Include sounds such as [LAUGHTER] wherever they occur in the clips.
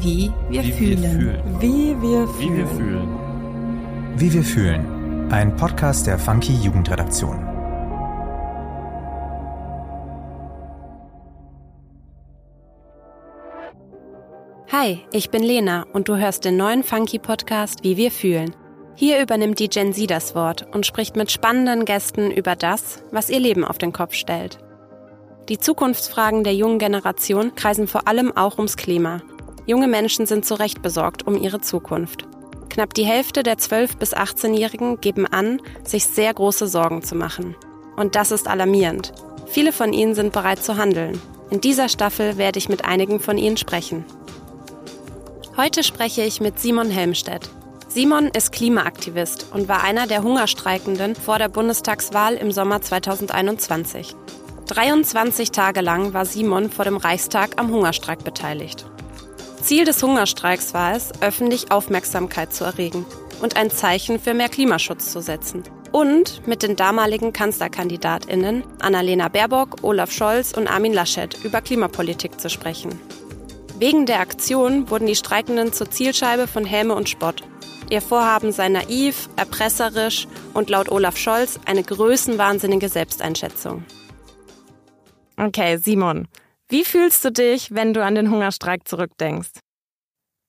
Wie wir Wie fühlen. wir fühlen. Wie wir Wie wir fühlen. fühlen. Wie wir fühlen. Ein Podcast der Funky Jugendredaktion. Hi, ich bin Lena und du hörst den neuen Funky-Podcast Wie wir fühlen. Hier übernimmt die Gen Z das Wort und spricht mit spannenden Gästen über das, was ihr Leben auf den Kopf stellt. Die Zukunftsfragen der jungen Generation kreisen vor allem auch ums Klima. Junge Menschen sind zu Recht besorgt um ihre Zukunft. Knapp die Hälfte der 12- bis 18-Jährigen geben an, sich sehr große Sorgen zu machen. Und das ist alarmierend. Viele von ihnen sind bereit zu handeln. In dieser Staffel werde ich mit einigen von ihnen sprechen. Heute spreche ich mit Simon Helmstedt. Simon ist Klimaaktivist und war einer der Hungerstreikenden vor der Bundestagswahl im Sommer 2021. 23 Tage lang war Simon vor dem Reichstag am Hungerstreik beteiligt. Ziel des Hungerstreiks war es, öffentlich Aufmerksamkeit zu erregen und ein Zeichen für mehr Klimaschutz zu setzen. Und mit den damaligen Kanzlerkandidatinnen Annalena Baerbock, Olaf Scholz und Armin Laschet über Klimapolitik zu sprechen. Wegen der Aktion wurden die Streikenden zur Zielscheibe von Häme und Spott. Ihr Vorhaben sei naiv, erpresserisch und laut Olaf Scholz eine größenwahnsinnige Selbsteinschätzung. Okay, Simon, wie fühlst du dich, wenn du an den Hungerstreik zurückdenkst?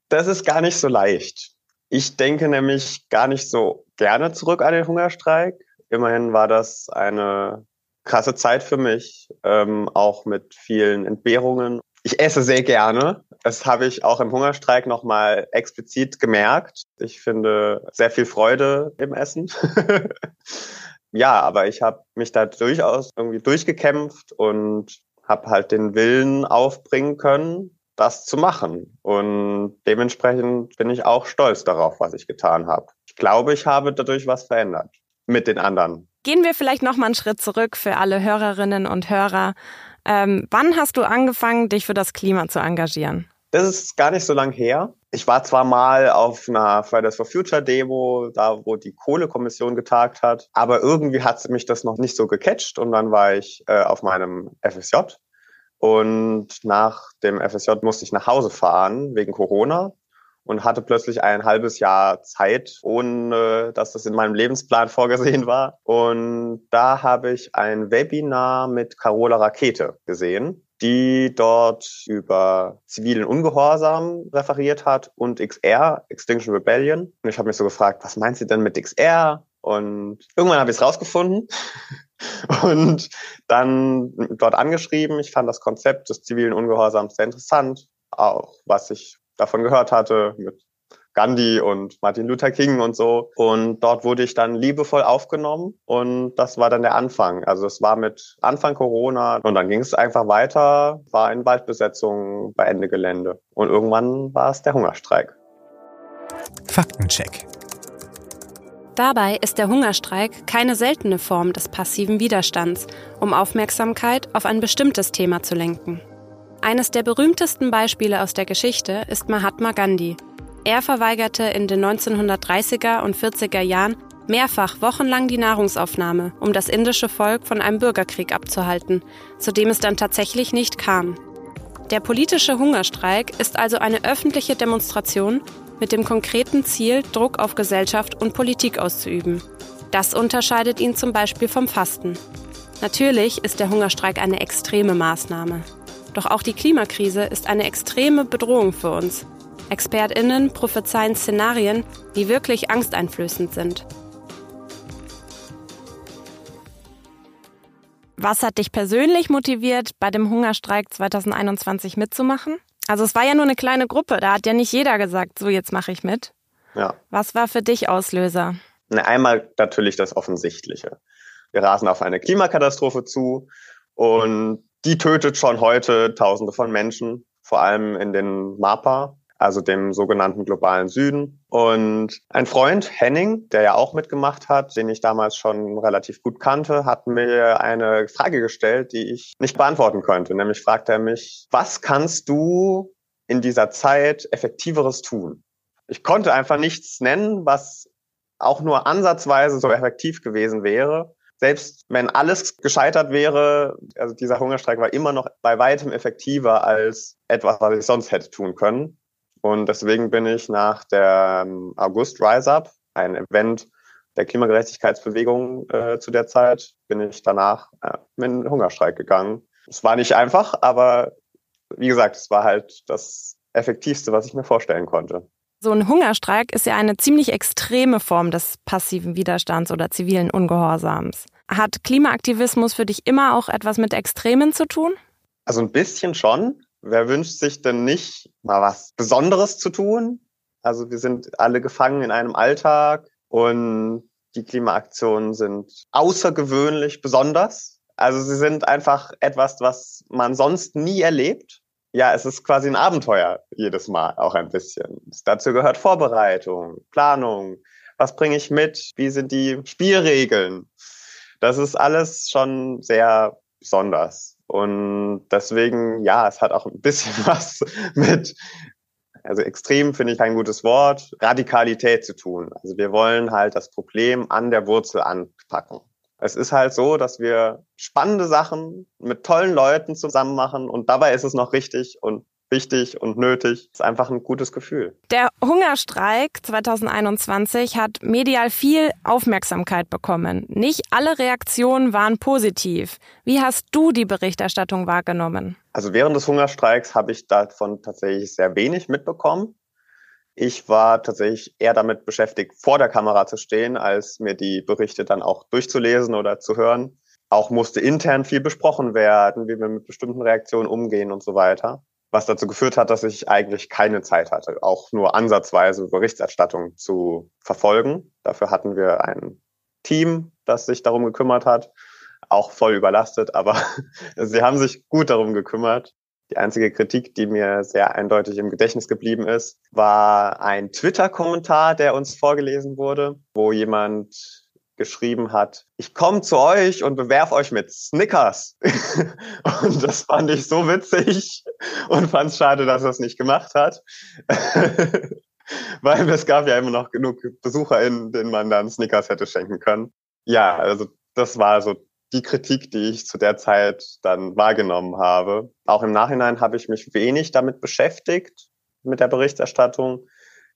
Das ist gar nicht so leicht. Ich denke nämlich gar nicht so gerne zurück an den Hungerstreik. Immerhin war das eine krasse Zeit für mich, ähm, auch mit vielen Entbehrungen. Ich esse sehr gerne. Das habe ich auch im Hungerstreik nochmal explizit gemerkt. Ich finde sehr viel Freude im Essen. [LAUGHS] ja, aber ich habe mich da durchaus irgendwie durchgekämpft und habe halt den Willen aufbringen können, das zu machen. Und dementsprechend bin ich auch stolz darauf, was ich getan habe. Ich glaube, ich habe dadurch was verändert mit den anderen. Gehen wir vielleicht noch mal einen Schritt zurück für alle Hörerinnen und Hörer. Ähm, wann hast du angefangen, dich für das Klima zu engagieren? Das ist gar nicht so lang her. Ich war zwar mal auf einer Fridays for Future Demo, da wo die Kohlekommission getagt hat, aber irgendwie hat mich das noch nicht so gecatcht und dann war ich äh, auf meinem FSJ und nach dem FSJ musste ich nach Hause fahren wegen Corona und hatte plötzlich ein halbes Jahr Zeit, ohne dass das in meinem Lebensplan [LAUGHS] vorgesehen war. Und da habe ich ein Webinar mit Carola Rakete gesehen, die dort über zivilen Ungehorsam referiert hat und XR, Extinction Rebellion. Und ich habe mich so gefragt, was meint sie denn mit XR? Und irgendwann habe ich es rausgefunden [LAUGHS] und dann dort angeschrieben. Ich fand das Konzept des zivilen Ungehorsams sehr interessant, auch was ich davon gehört hatte mit Gandhi und Martin Luther King und so. Und dort wurde ich dann liebevoll aufgenommen und das war dann der Anfang. Also es war mit Anfang Corona und dann ging es einfach weiter, war in Waldbesetzung bei Ende Gelände. Und irgendwann war es der Hungerstreik. Faktencheck. Dabei ist der Hungerstreik keine seltene Form des passiven Widerstands, um Aufmerksamkeit auf ein bestimmtes Thema zu lenken. Eines der berühmtesten Beispiele aus der Geschichte ist Mahatma Gandhi. Er verweigerte in den 1930er und 40er Jahren mehrfach wochenlang die Nahrungsaufnahme, um das indische Volk von einem Bürgerkrieg abzuhalten, zu dem es dann tatsächlich nicht kam. Der politische Hungerstreik ist also eine öffentliche Demonstration mit dem konkreten Ziel, Druck auf Gesellschaft und Politik auszuüben. Das unterscheidet ihn zum Beispiel vom Fasten. Natürlich ist der Hungerstreik eine extreme Maßnahme. Doch auch die Klimakrise ist eine extreme Bedrohung für uns. Expertinnen prophezeien Szenarien, die wirklich angsteinflößend sind. Was hat dich persönlich motiviert, bei dem Hungerstreik 2021 mitzumachen? Also es war ja nur eine kleine Gruppe, da hat ja nicht jeder gesagt, so jetzt mache ich mit. Ja. Was war für dich Auslöser? Na, Einmal natürlich das Offensichtliche. Wir rasen auf eine Klimakatastrophe zu und die tötet schon heute Tausende von Menschen, vor allem in den MAPA, also dem sogenannten globalen Süden. Und ein Freund, Henning, der ja auch mitgemacht hat, den ich damals schon relativ gut kannte, hat mir eine Frage gestellt, die ich nicht beantworten konnte. Nämlich fragte er mich, was kannst du in dieser Zeit effektiveres tun? Ich konnte einfach nichts nennen, was auch nur ansatzweise so effektiv gewesen wäre. Selbst wenn alles gescheitert wäre, also dieser Hungerstreik war immer noch bei weitem effektiver als etwas, was ich sonst hätte tun können. Und deswegen bin ich nach der ähm, August Rise Up, ein Event der Klimagerechtigkeitsbewegung äh, zu der Zeit, bin ich danach äh, in den Hungerstreik gegangen. Es war nicht einfach, aber wie gesagt, es war halt das Effektivste, was ich mir vorstellen konnte. So ein Hungerstreik ist ja eine ziemlich extreme Form des passiven Widerstands oder zivilen Ungehorsams. Hat Klimaaktivismus für dich immer auch etwas mit Extremen zu tun? Also ein bisschen schon. Wer wünscht sich denn nicht, mal was Besonderes zu tun? Also wir sind alle gefangen in einem Alltag und die Klimaaktionen sind außergewöhnlich besonders. Also sie sind einfach etwas, was man sonst nie erlebt. Ja, es ist quasi ein Abenteuer jedes Mal auch ein bisschen. Dazu gehört Vorbereitung, Planung. Was bringe ich mit? Wie sind die Spielregeln? Das ist alles schon sehr besonders. Und deswegen, ja, es hat auch ein bisschen [LAUGHS] was mit, also extrem finde ich kein gutes Wort, Radikalität zu tun. Also wir wollen halt das Problem an der Wurzel anpacken. Es ist halt so, dass wir spannende Sachen mit tollen Leuten zusammen machen und dabei ist es noch richtig und wichtig und nötig. Ist einfach ein gutes Gefühl. Der Hungerstreik 2021 hat medial viel Aufmerksamkeit bekommen. Nicht alle Reaktionen waren positiv. Wie hast du die Berichterstattung wahrgenommen? Also während des Hungerstreiks habe ich davon tatsächlich sehr wenig mitbekommen. Ich war tatsächlich eher damit beschäftigt, vor der Kamera zu stehen, als mir die Berichte dann auch durchzulesen oder zu hören. Auch musste intern viel besprochen werden, wie wir mit bestimmten Reaktionen umgehen und so weiter was dazu geführt hat, dass ich eigentlich keine Zeit hatte, auch nur ansatzweise Berichterstattung zu verfolgen. Dafür hatten wir ein Team, das sich darum gekümmert hat, auch voll überlastet, aber [LAUGHS] sie haben sich gut darum gekümmert. Die einzige Kritik, die mir sehr eindeutig im Gedächtnis geblieben ist, war ein Twitter-Kommentar, der uns vorgelesen wurde, wo jemand geschrieben hat, ich komme zu euch und bewerf euch mit Snickers. [LAUGHS] und das fand ich so witzig und fand es schade, dass er es nicht gemacht hat. [LAUGHS] Weil es gab ja immer noch genug BesucherInnen, denen man dann Snickers hätte schenken können. Ja, also das war so die Kritik, die ich zu der Zeit dann wahrgenommen habe. Auch im Nachhinein habe ich mich wenig damit beschäftigt, mit der Berichterstattung.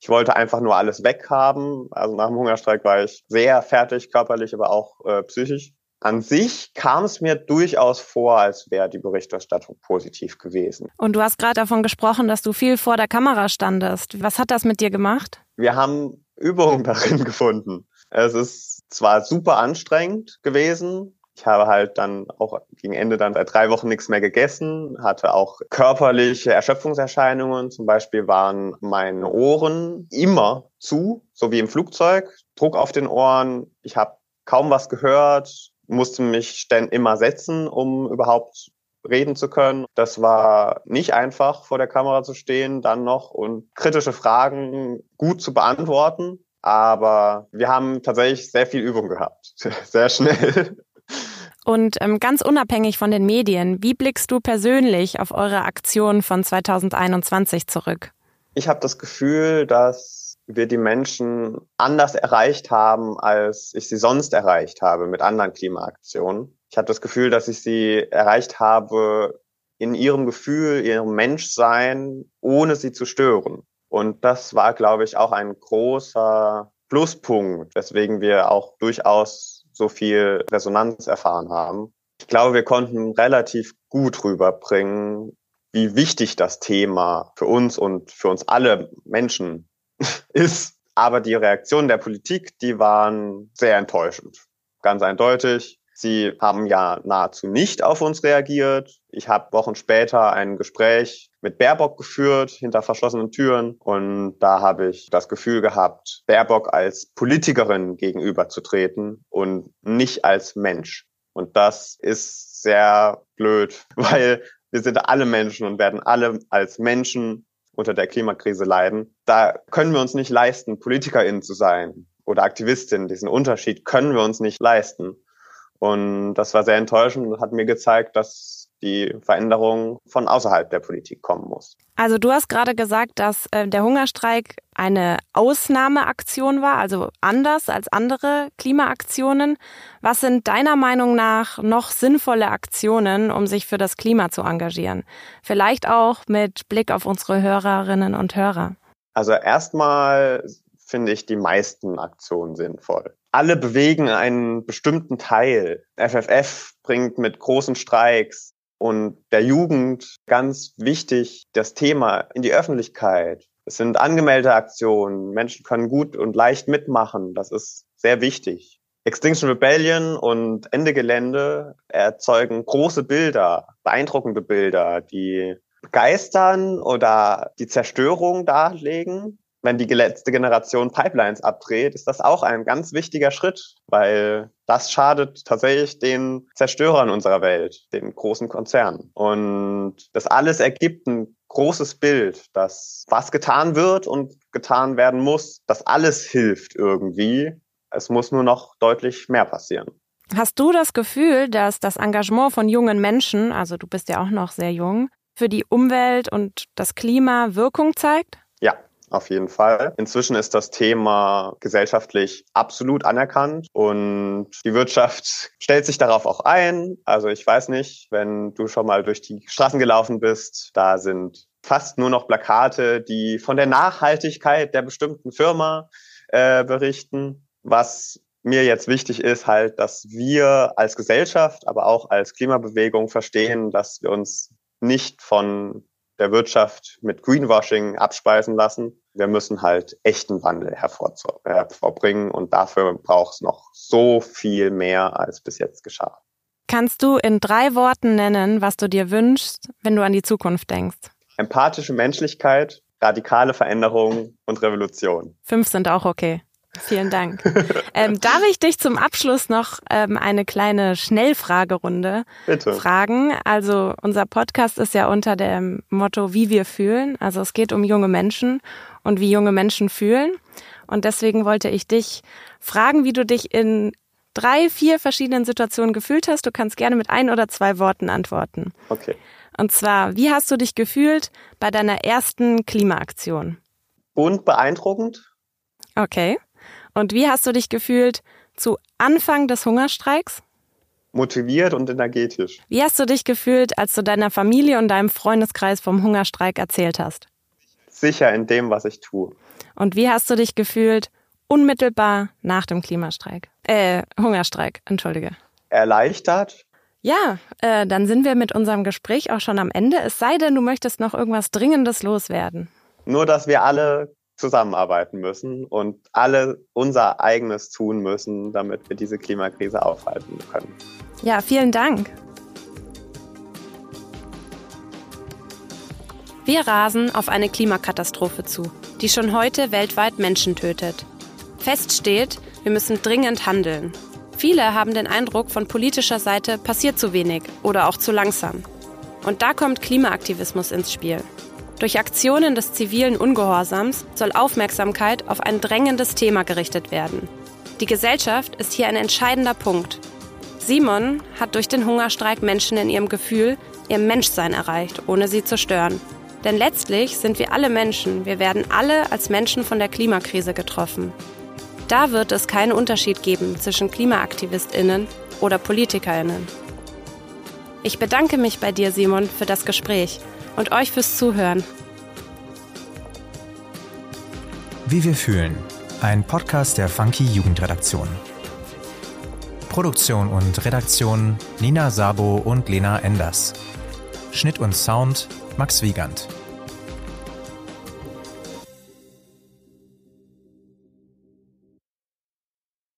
Ich wollte einfach nur alles weghaben. Also nach dem Hungerstreik war ich sehr fertig, körperlich, aber auch äh, psychisch. An sich kam es mir durchaus vor, als wäre die Berichterstattung positiv gewesen. Und du hast gerade davon gesprochen, dass du viel vor der Kamera standest. Was hat das mit dir gemacht? Wir haben Übungen [LAUGHS] darin gefunden. Es ist zwar super anstrengend gewesen, ich habe halt dann auch gegen Ende dann seit drei Wochen nichts mehr gegessen, hatte auch körperliche Erschöpfungserscheinungen. Zum Beispiel waren meine Ohren immer zu, so wie im Flugzeug, Druck auf den Ohren. Ich habe kaum was gehört, musste mich dann immer setzen, um überhaupt reden zu können. Das war nicht einfach, vor der Kamera zu stehen, dann noch und kritische Fragen gut zu beantworten. Aber wir haben tatsächlich sehr viel Übung gehabt. [LAUGHS] Sehr schnell. Und ähm, ganz unabhängig von den Medien, wie blickst du persönlich auf eure Aktion von 2021 zurück? Ich habe das Gefühl, dass wir die Menschen anders erreicht haben, als ich sie sonst erreicht habe mit anderen Klimaaktionen. Ich habe das Gefühl, dass ich sie erreicht habe in ihrem Gefühl, ihrem Menschsein, ohne sie zu stören. Und das war, glaube ich, auch ein großer Pluspunkt, weswegen wir auch durchaus so viel Resonanz erfahren haben. Ich glaube, wir konnten relativ gut rüberbringen, wie wichtig das Thema für uns und für uns alle Menschen [LAUGHS] ist. Aber die Reaktionen der Politik, die waren sehr enttäuschend. Ganz eindeutig. Sie haben ja nahezu nicht auf uns reagiert. Ich habe Wochen später ein Gespräch mit Baerbock geführt, hinter verschlossenen Türen. Und da habe ich das Gefühl gehabt, Baerbock als Politikerin gegenüberzutreten und nicht als Mensch. Und das ist sehr blöd, [LAUGHS] weil wir sind alle Menschen und werden alle als Menschen unter der Klimakrise leiden. Da können wir uns nicht leisten, PolitikerInnen zu sein oder Aktivistinnen. Diesen Unterschied können wir uns nicht leisten. Und das war sehr enttäuschend und hat mir gezeigt, dass die Veränderung von außerhalb der Politik kommen muss. Also du hast gerade gesagt, dass äh, der Hungerstreik eine Ausnahmeaktion war, also anders als andere Klimaaktionen. Was sind deiner Meinung nach noch sinnvolle Aktionen, um sich für das Klima zu engagieren? Vielleicht auch mit Blick auf unsere Hörerinnen und Hörer. Also erstmal finde ich die meisten Aktionen sinnvoll. Alle bewegen einen bestimmten Teil. FFF bringt mit großen Streiks und der Jugend ganz wichtig das Thema in die Öffentlichkeit. Es sind angemeldete Aktionen. Menschen können gut und leicht mitmachen. Das ist sehr wichtig. Extinction Rebellion und Ende Gelände erzeugen große Bilder, beeindruckende Bilder, die begeistern oder die Zerstörung darlegen wenn die letzte Generation Pipelines abdreht, ist das auch ein ganz wichtiger Schritt, weil das schadet tatsächlich den Zerstörern unserer Welt, den großen Konzernen. Und das alles ergibt ein großes Bild, dass was getan wird und getan werden muss, dass alles hilft irgendwie. Es muss nur noch deutlich mehr passieren. Hast du das Gefühl, dass das Engagement von jungen Menschen, also du bist ja auch noch sehr jung, für die Umwelt und das Klima Wirkung zeigt? Ja, auf jeden Fall. Inzwischen ist das Thema gesellschaftlich absolut anerkannt und die Wirtschaft [LAUGHS] stellt sich darauf auch ein. Also ich weiß nicht, wenn du schon mal durch die Straßen gelaufen bist, da sind fast nur noch Plakate, die von der Nachhaltigkeit der bestimmten Firma äh, berichten. Was mir jetzt wichtig ist, halt, dass wir als Gesellschaft, aber auch als Klimabewegung verstehen, dass wir uns nicht von der Wirtschaft mit Greenwashing abspeisen lassen. Wir müssen halt echten Wandel hervorbringen und dafür braucht es noch so viel mehr, als bis jetzt geschah. Kannst du in drei Worten nennen, was du dir wünschst, wenn du an die Zukunft denkst? Empathische Menschlichkeit, radikale Veränderung und Revolution. Fünf sind auch okay. Vielen Dank. ähm, darf ich dich zum Abschluss noch ähm, eine kleine Schnellfragerunde Bitte. fragen? Also unser Podcast ist ja unter dem Motto, wie wir fühlen. Also es geht um junge Menschen und wie junge Menschen fühlen. Und deswegen wollte ich dich fragen, wie du dich in drei, vier verschiedenen Situationen gefühlt hast. Du kannst gerne mit ein oder zwei Worten antworten. Okay. Und zwar, wie hast du dich gefühlt bei deiner ersten Klimaaktion? Und beeindruckend. Okay. Und wie hast du dich gefühlt zu Anfang des Hungerstreiks? Motiviert und energetisch. Wie hast du dich gefühlt, als du deiner Familie und deinem Freundeskreis vom Hungerstreik erzählt hast? Sicher in dem, was ich tue. Und wie hast du dich gefühlt unmittelbar nach dem Klimastreik? Äh, Hungerstreik, entschuldige. Erleichtert. Ja, äh, dann sind wir mit unserem Gespräch auch schon am Ende. Es sei denn, du möchtest noch irgendwas Dringendes loswerden. Nur, dass wir alle zusammenarbeiten müssen und alle unser eigenes tun müssen, damit wir diese Klimakrise aufhalten können. Ja, vielen Dank. Wir rasen auf eine Klimakatastrophe zu, die schon heute weltweit Menschen tötet. Fest steht, wir müssen dringend handeln. Viele haben den Eindruck, von politischer Seite passiert zu wenig oder auch zu langsam. Und da kommt Klimaaktivismus ins Spiel. Durch Aktionen des zivilen Ungehorsams soll Aufmerksamkeit auf ein drängendes Thema gerichtet werden. Die Gesellschaft ist hier ein entscheidender Punkt. Simon hat durch den Hungerstreik Menschen in ihrem Gefühl, ihrem Menschsein erreicht, ohne sie zu stören. Denn letztlich sind wir alle Menschen, wir werden alle als Menschen von der Klimakrise getroffen. Da wird es keinen Unterschied geben zwischen Klimaaktivistinnen oder Politikerinnen. Ich bedanke mich bei dir, Simon, für das Gespräch und euch fürs Zuhören. Wie wir fühlen. Ein Podcast der Funky Jugendredaktion. Produktion und Redaktion Nina Sabo und Lena Enders. Schnitt und Sound Max Wiegand.